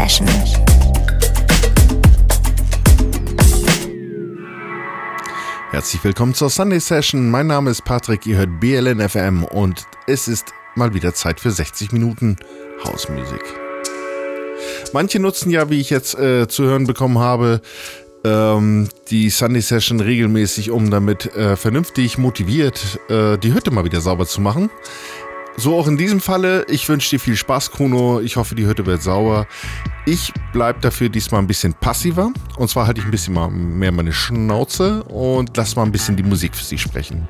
Session. Herzlich willkommen zur Sunday Session. Mein Name ist Patrick, ihr hört BLN FM und es ist mal wieder Zeit für 60 Minuten Hausmusik. Manche nutzen ja, wie ich jetzt äh, zu hören bekommen habe, ähm, die Sunday Session regelmäßig, um damit äh, vernünftig motiviert äh, die Hütte mal wieder sauber zu machen. So auch in diesem Falle. Ich wünsche dir viel Spaß, Kuno. Ich hoffe, die Hütte wird sauber. Ich bleibe dafür diesmal ein bisschen passiver. Und zwar halte ich ein bisschen mehr meine Schnauze und lass mal ein bisschen die Musik für sie sprechen.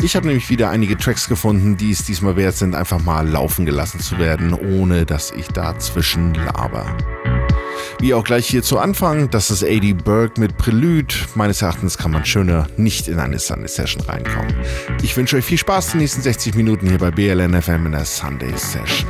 Ich habe nämlich wieder einige Tracks gefunden, die es diesmal wert sind, einfach mal laufen gelassen zu werden, ohne dass ich dazwischen laber. Wie auch gleich hier zu Anfang, das ist AD Berg mit Prelude. Meines Erachtens kann man schöner nicht in eine Sunday Session reinkommen. Ich wünsche euch viel Spaß die nächsten 60 Minuten hier bei BLN FM in der Sunday Session.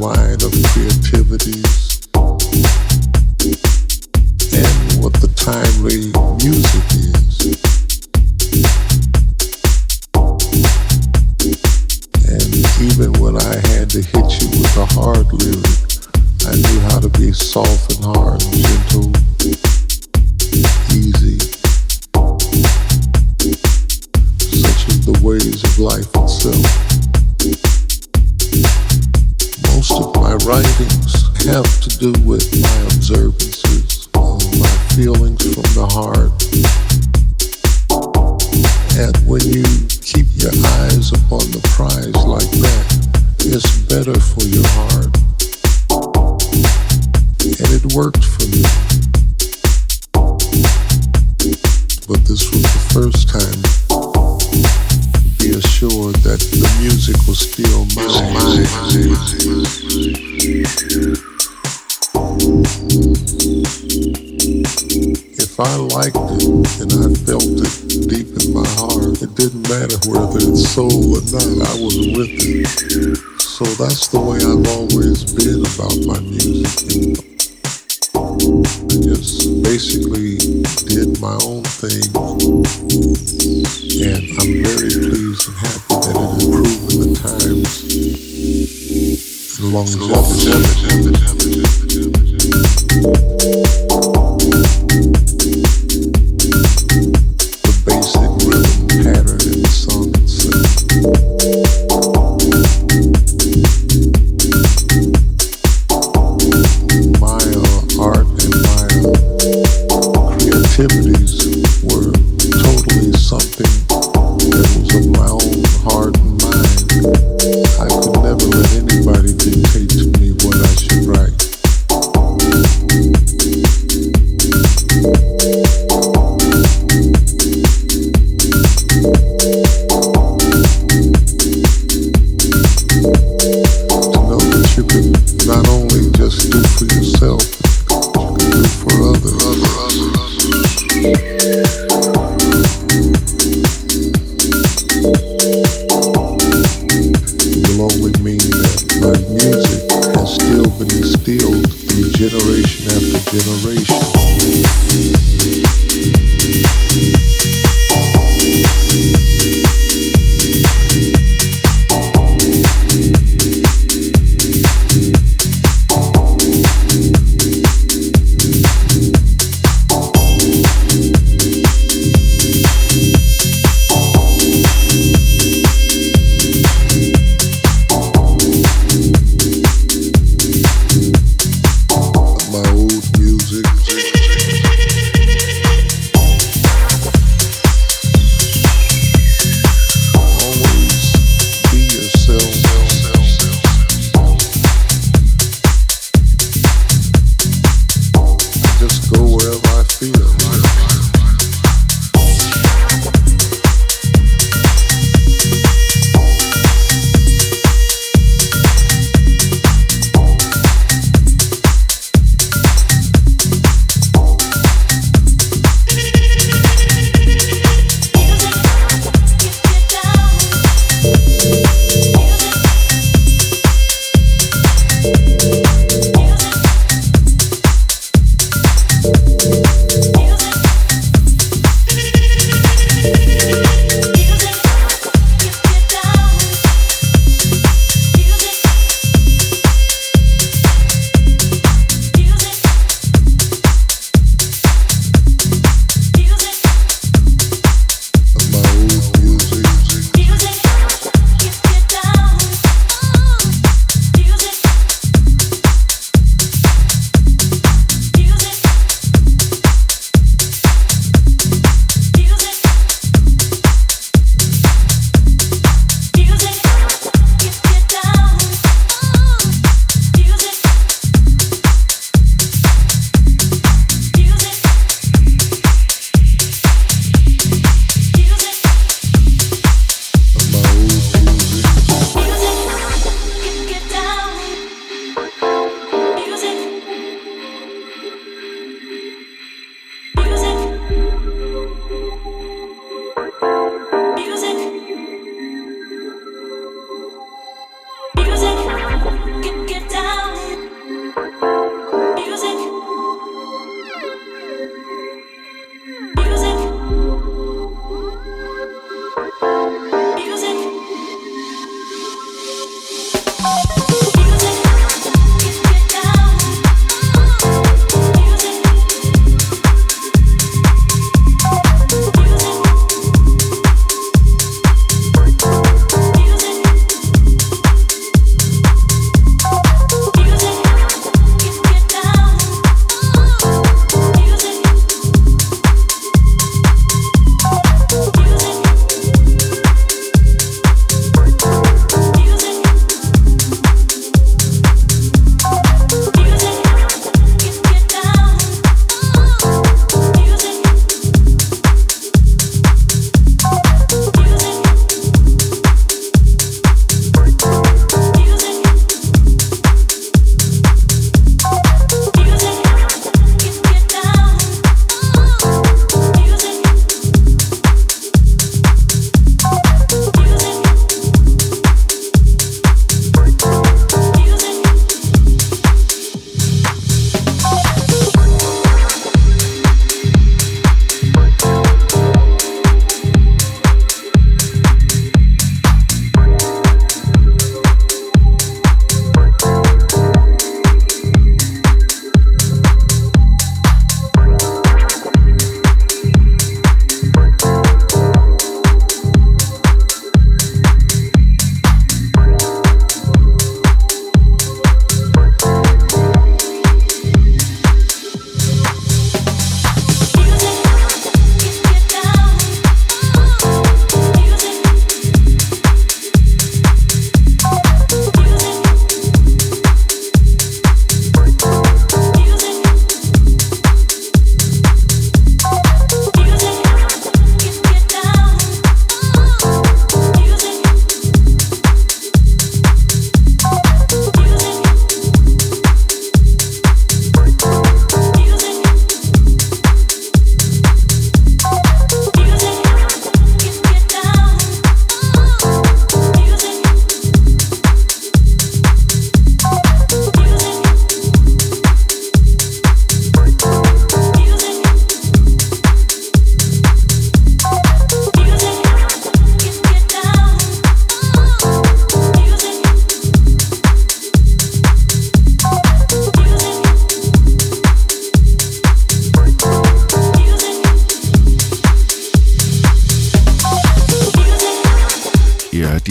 Line of creativities activity.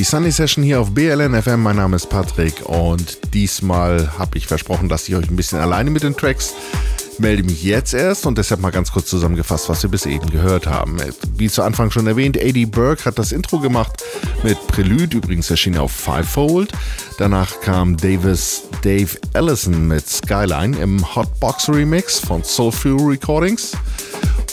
Sunny Session hier auf BLN FM. Mein Name ist Patrick und diesmal habe ich versprochen, dass ich euch ein bisschen alleine mit den Tracks melde mich jetzt erst und deshalb mal ganz kurz zusammengefasst, was wir bis eben gehört haben. Wie zu Anfang schon erwähnt, A.D. Burke hat das Intro gemacht mit Prelude, übrigens erschienen auf Fivefold. Danach kam Davis Dave Ellison mit Skyline im Hotbox Remix von Soulful Recordings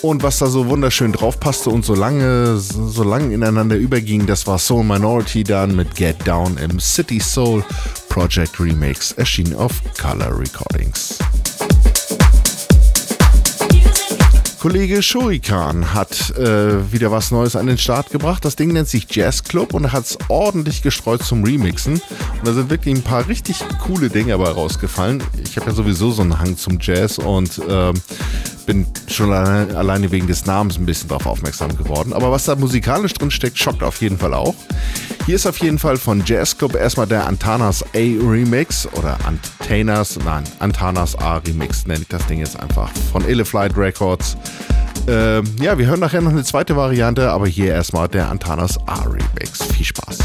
und was da so wunderschön drauf passte und so lange, so lange ineinander überging, das war Soul Minority dann mit Get Down im City Soul Project Remix, erschienen auf Color Recordings. Kollege Shurikan hat äh, wieder was Neues an den Start gebracht. Das Ding nennt sich Jazz Club und hat es ordentlich gestreut zum Remixen. Und da sind wirklich ein paar richtig coole Dinge dabei rausgefallen. Ich habe ja sowieso so einen Hang zum Jazz und äh, bin schon alleine, alleine wegen des Namens ein bisschen darauf aufmerksam geworden. Aber was da musikalisch drin steckt, schockt auf jeden Fall auch. Hier ist auf jeden Fall von Jazz Club erstmal der Antanas A Remix oder Antanas, nein, Antanas A Remix nenne ich das Ding jetzt einfach von Eleflight Records. Ähm, ja, wir hören nachher noch eine zweite Variante, aber hier erstmal der Antanas A Remix. Viel Spaß.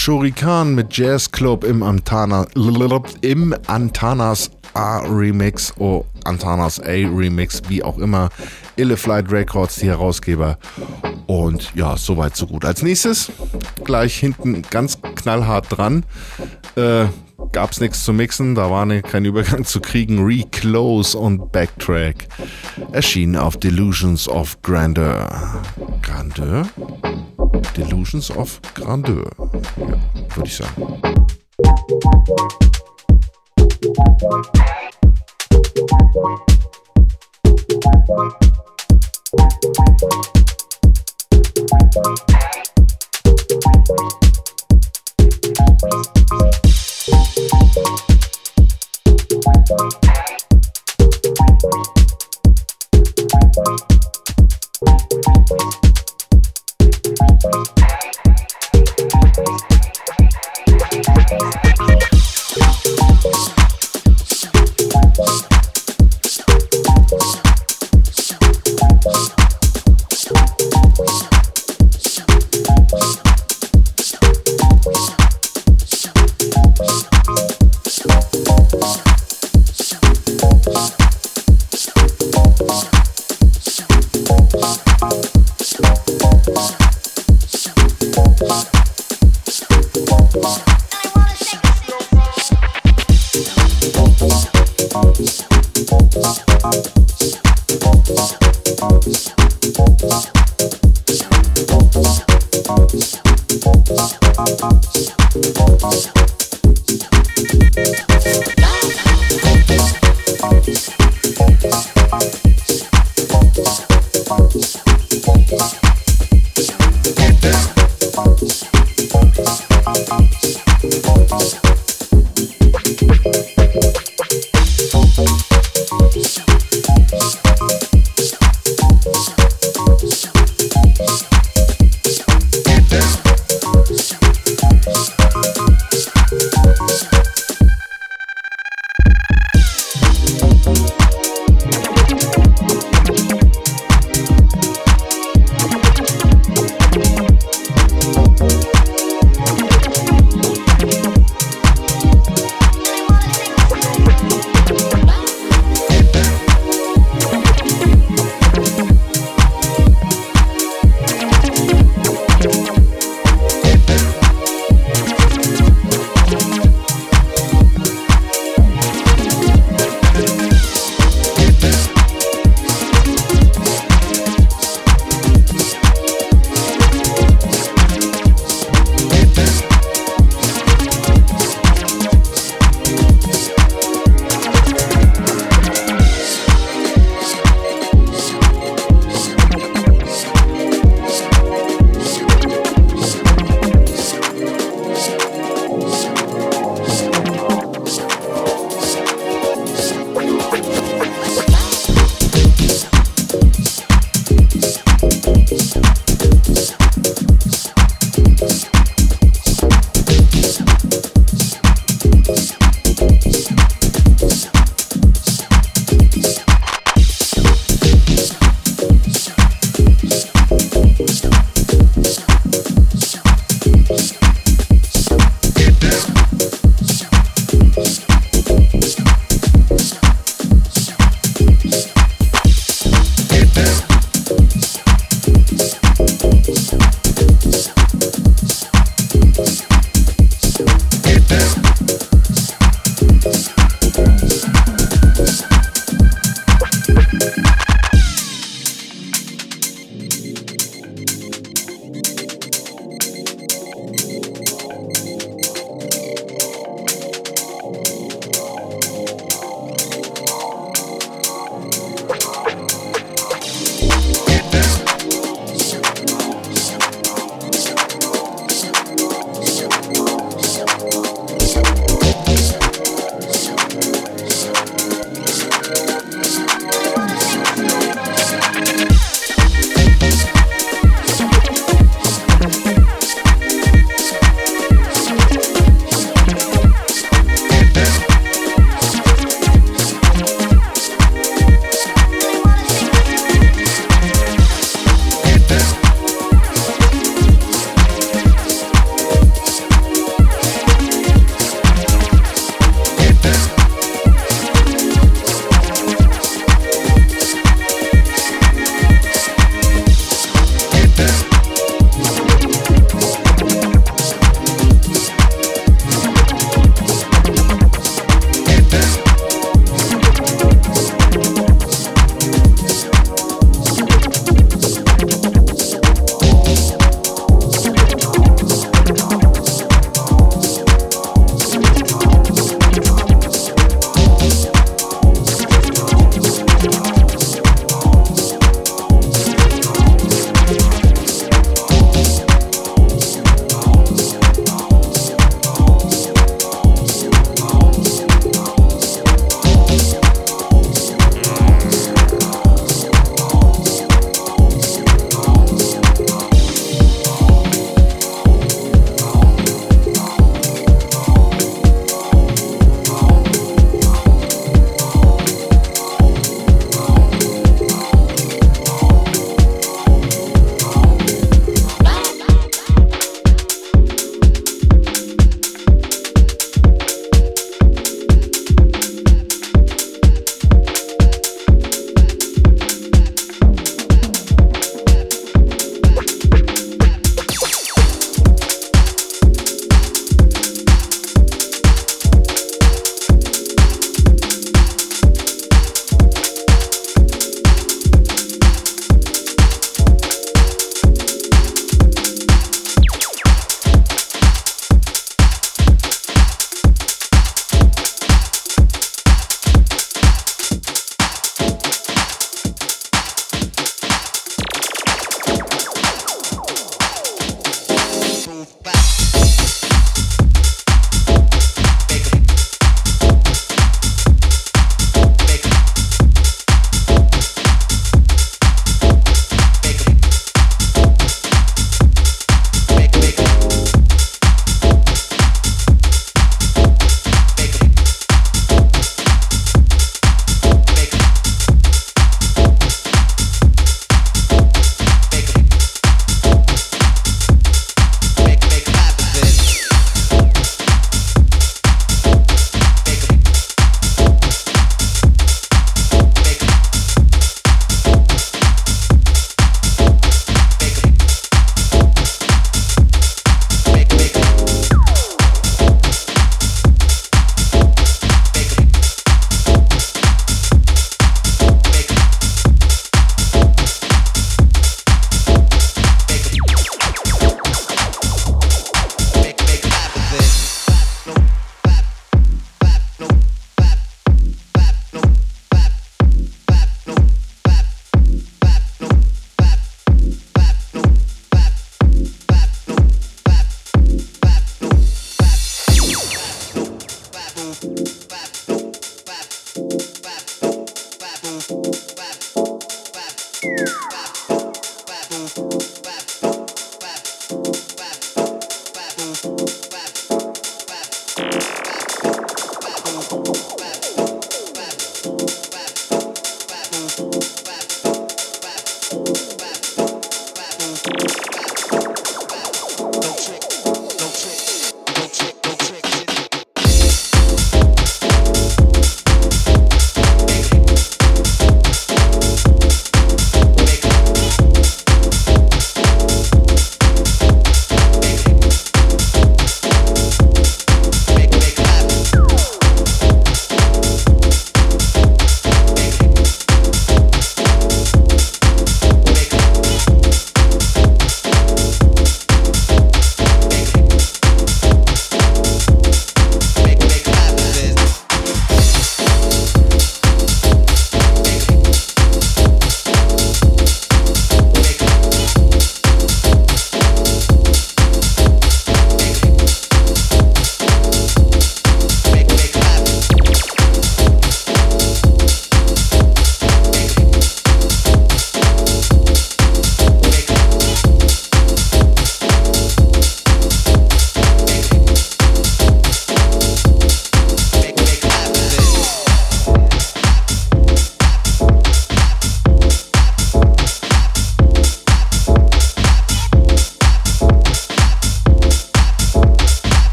Shurikan mit Jazz Club im Antana, im Antanas A Remix, oh, Antanas A Remix, wie auch immer. Illiflight Records, die Herausgeber. Und ja, soweit so gut. Als nächstes, gleich hinten ganz knallhart dran, äh, gab es nichts zu mixen, da war ne, kein Übergang zu kriegen. Reclose und Backtrack erschienen auf Delusions of Grandeur. Grandeur? Delusions of Grandeur, ja, würde ich sagen. Thank Thank you. Thank you.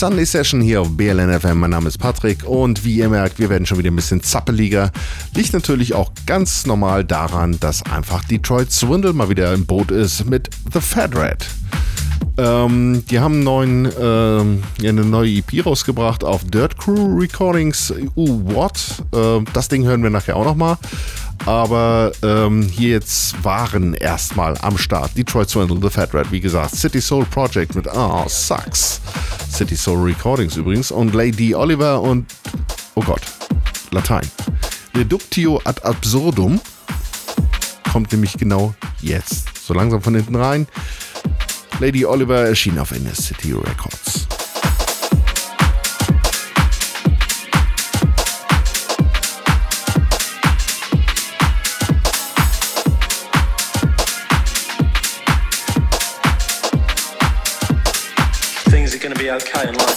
Sunday Session hier auf BLN FM. Mein Name ist Patrick und wie ihr merkt, wir werden schon wieder ein bisschen zappeliger. Liegt natürlich auch ganz normal daran, dass einfach Detroit Swindle mal wieder im Boot ist mit The Fat Rat. Ähm, die haben neuen, ähm, eine neue EP rausgebracht auf Dirt Crew Recordings. Uh, what? Äh, das Ding hören wir nachher auch nochmal. Aber ähm, hier jetzt waren erstmal am Start Detroit Swindle, The Fat Rat, wie gesagt, City Soul Project mit Oh, Sucks. City Soul Recordings übrigens. Und Lady Oliver und, oh Gott, Latein. Reductio ad absurdum kommt nämlich genau jetzt. So langsam von hinten rein. Lady Oliver erschien auf NS City Records. Okay in life.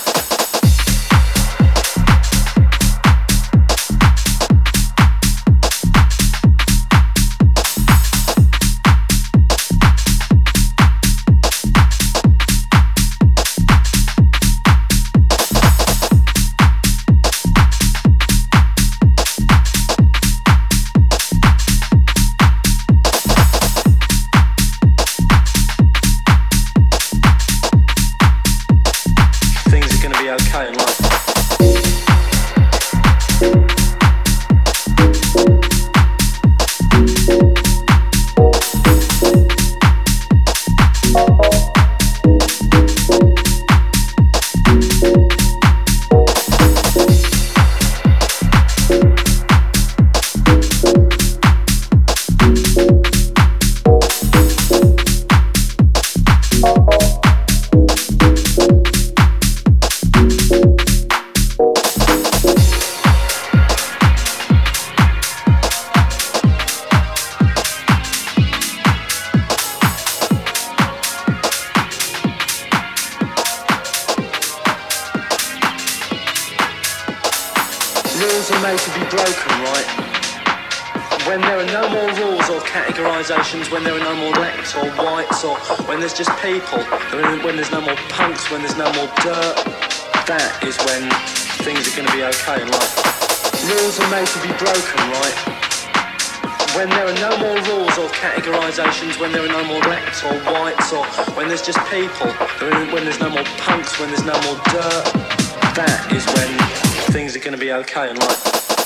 more blacks or whites or when there's just people, when there's no more punks, when there's no more dirt, that is when things are going to be okay in life. Rules are made to be broken, right? When there are no more rules or categorizations, when there are no more blacks or whites, or when there's just people, when there's no more punks, when there's no more dirt, that is when things are going to be okay in life.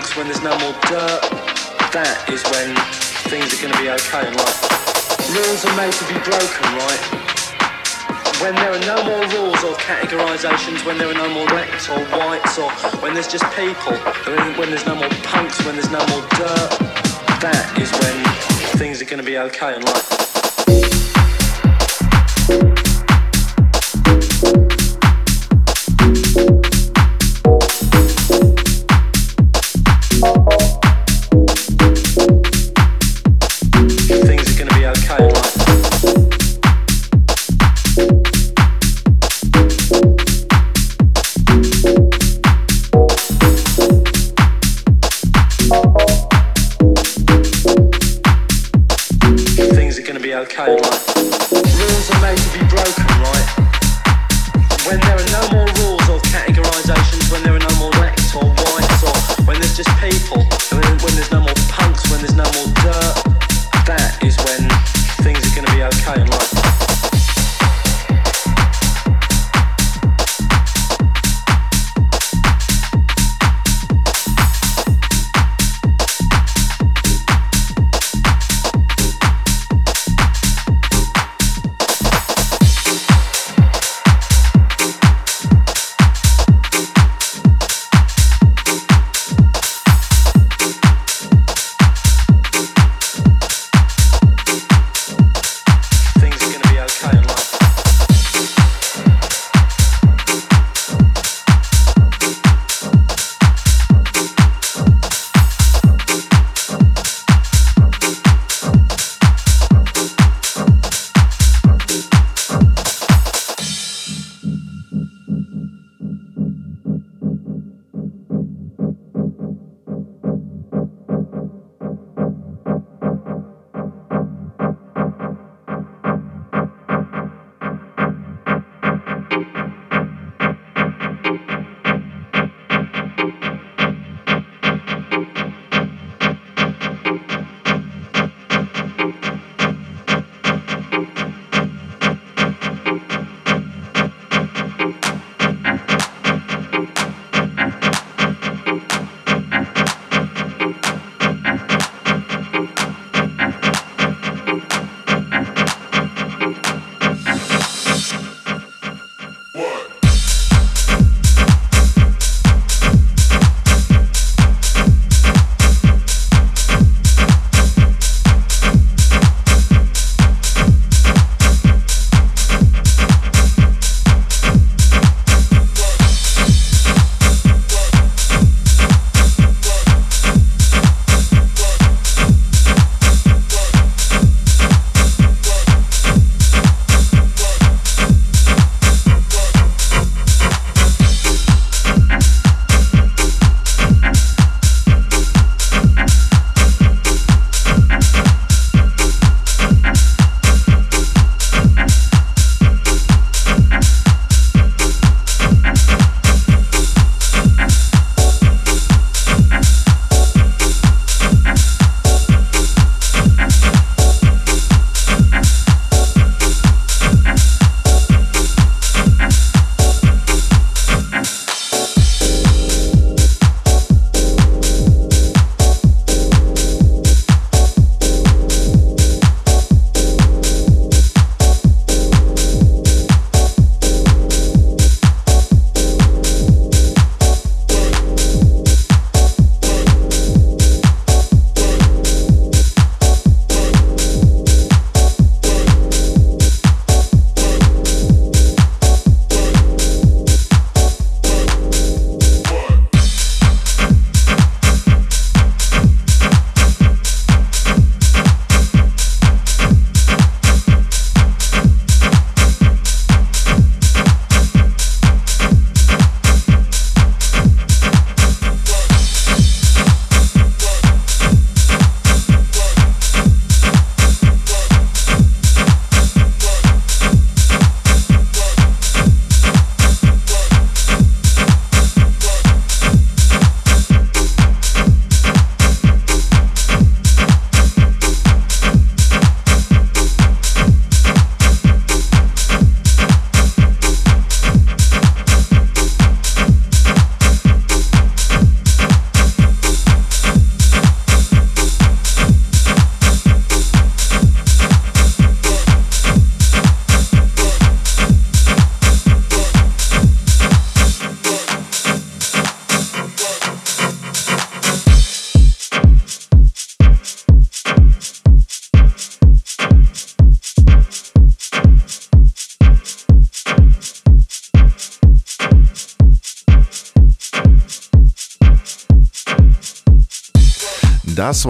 Punks, when there's no more dirt, that is when things are going to be okay in life. Rules are made to be broken, right? When there are no more rules or categorizations, when there are no more blacks or whites, or when there's just people, when there's no more punks, when there's no more dirt, that is when things are going to be okay in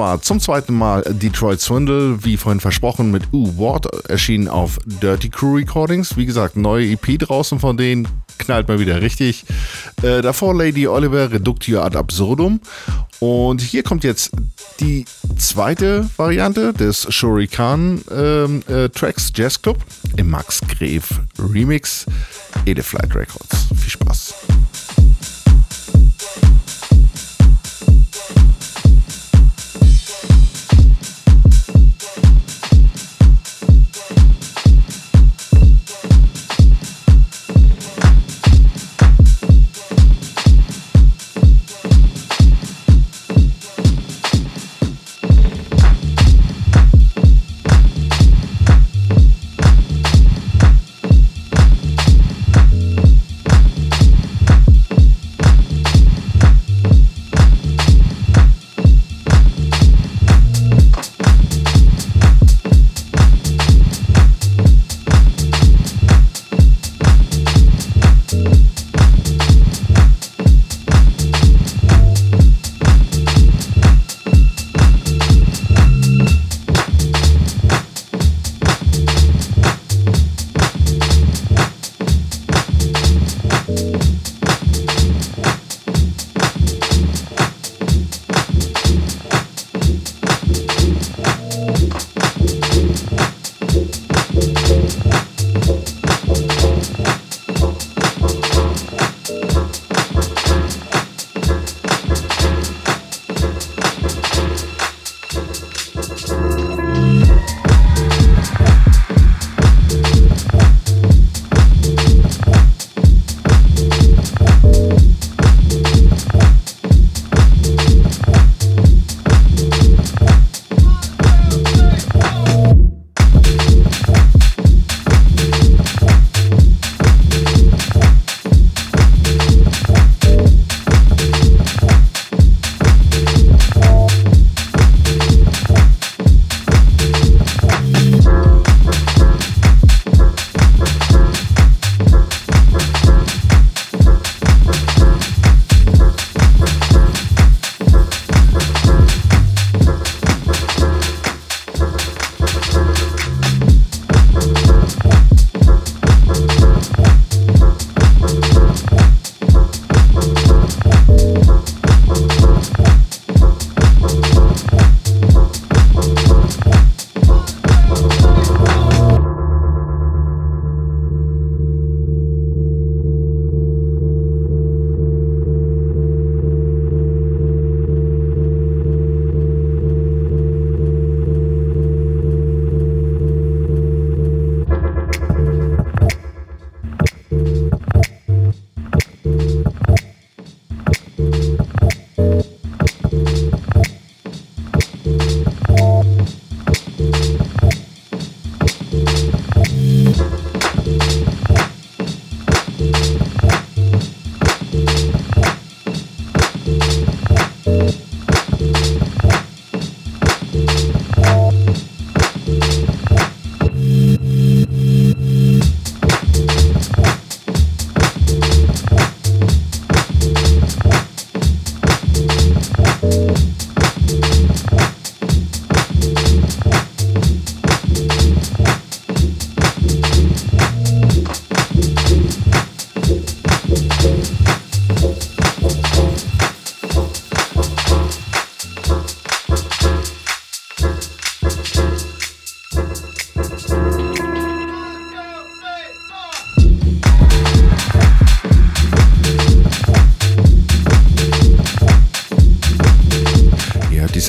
Das war zum zweiten Mal Detroit Swindle, wie vorhin versprochen, mit U Ward, erschienen auf Dirty Crew Recordings. Wie gesagt, neue EP draußen von denen, knallt mal wieder richtig. Äh, davor Lady Oliver, Reductio ad absurdum. Und hier kommt jetzt die zweite Variante des Shurikan ähm, äh, Tracks Jazz Club im Max Greve Remix Edeflight Records. Viel Spaß.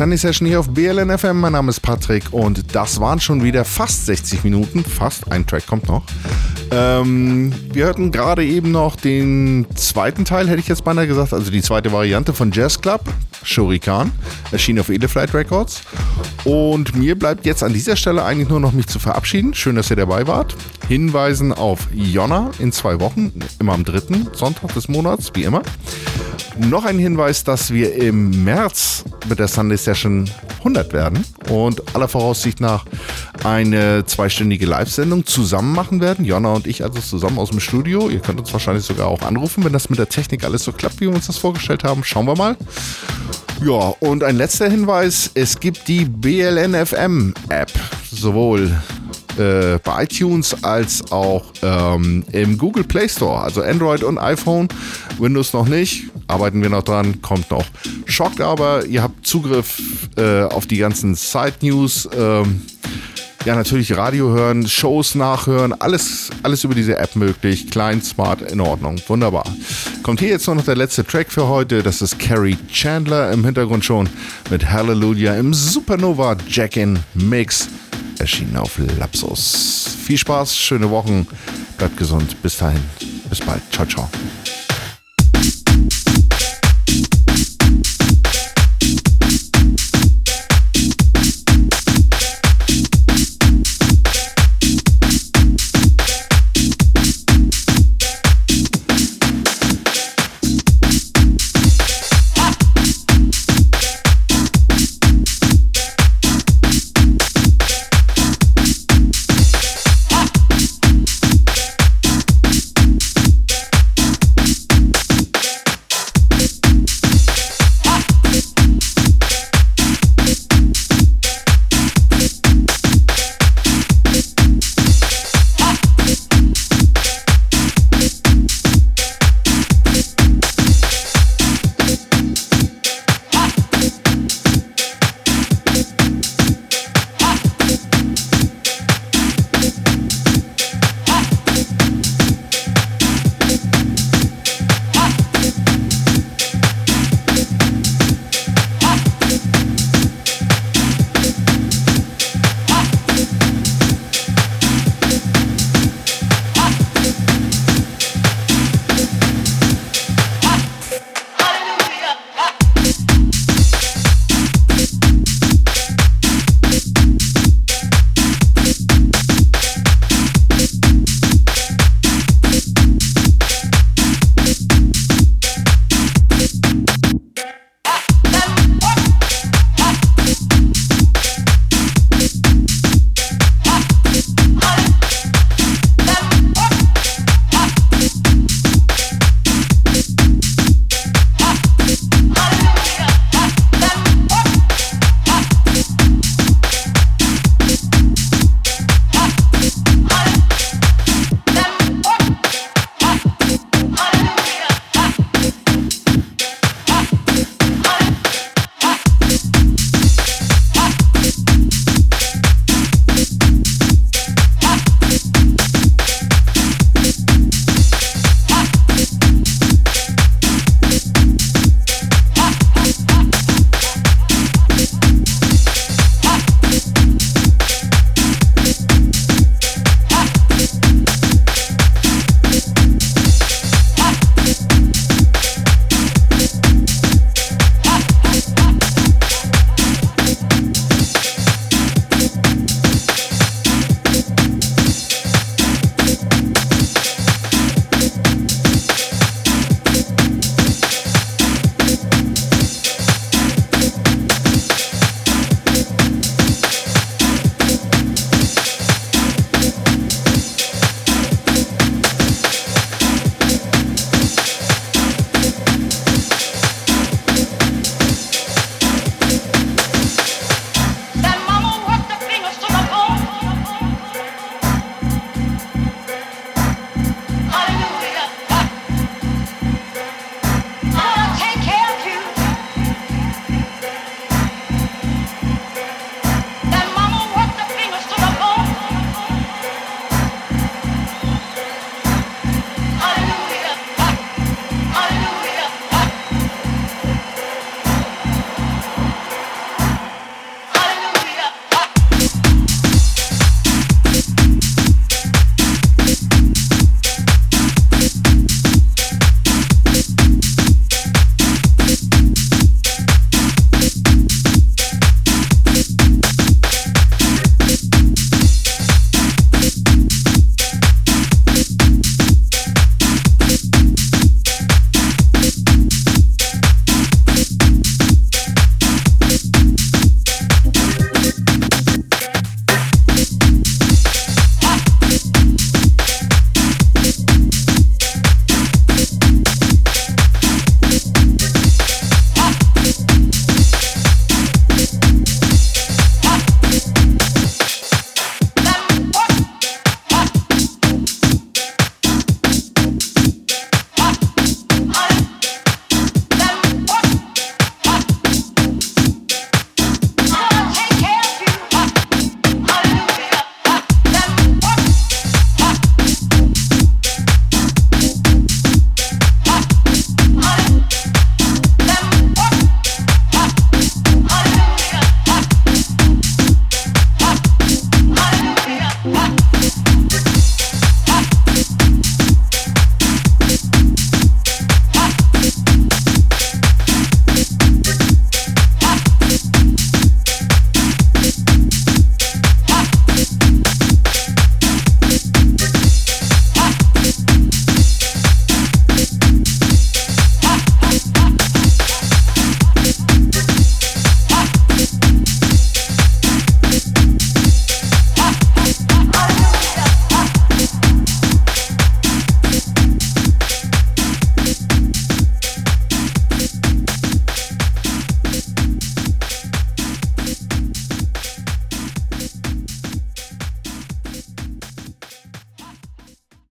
Sunday Session hier auf BLN FM. Mein Name ist Patrick und das waren schon wieder fast 60 Minuten. Fast, ein Track kommt noch. Ähm, wir hörten gerade eben noch den zweiten Teil, hätte ich jetzt beinahe gesagt, also die zweite Variante von Jazz Club, Shurikan, erschien auf Eleflight Records. Und mir bleibt jetzt an dieser Stelle eigentlich nur noch mich zu verabschieden. Schön, dass ihr dabei wart. Hinweisen auf Jonna in zwei Wochen, immer am dritten Sonntag des Monats, wie immer. Noch ein Hinweis, dass wir im März mit der Sunday Session 100 werden und aller Voraussicht nach eine zweistündige Live-Sendung zusammen machen werden. Jonna und ich also zusammen aus dem Studio. Ihr könnt uns wahrscheinlich sogar auch anrufen, wenn das mit der Technik alles so klappt, wie wir uns das vorgestellt haben. Schauen wir mal. Ja, und ein letzter Hinweis, es gibt die BLNFM-App, sowohl äh, bei iTunes als auch ähm, im Google Play Store, also Android und iPhone. Windows noch nicht, arbeiten wir noch dran, kommt noch. Schockt aber, ihr habt Zugriff äh, auf die ganzen Side-News. Ähm, ja, natürlich Radio hören, Shows nachhören, alles, alles über diese App möglich. Klein, smart, in Ordnung. Wunderbar. Kommt hier jetzt noch der letzte Track für heute. Das ist Carrie Chandler im Hintergrund schon mit Hallelujah im Supernova Jack-In Mix. Erschienen auf Lapsus. Viel Spaß, schöne Wochen, bleibt gesund. Bis dahin. Bis bald. Ciao, ciao.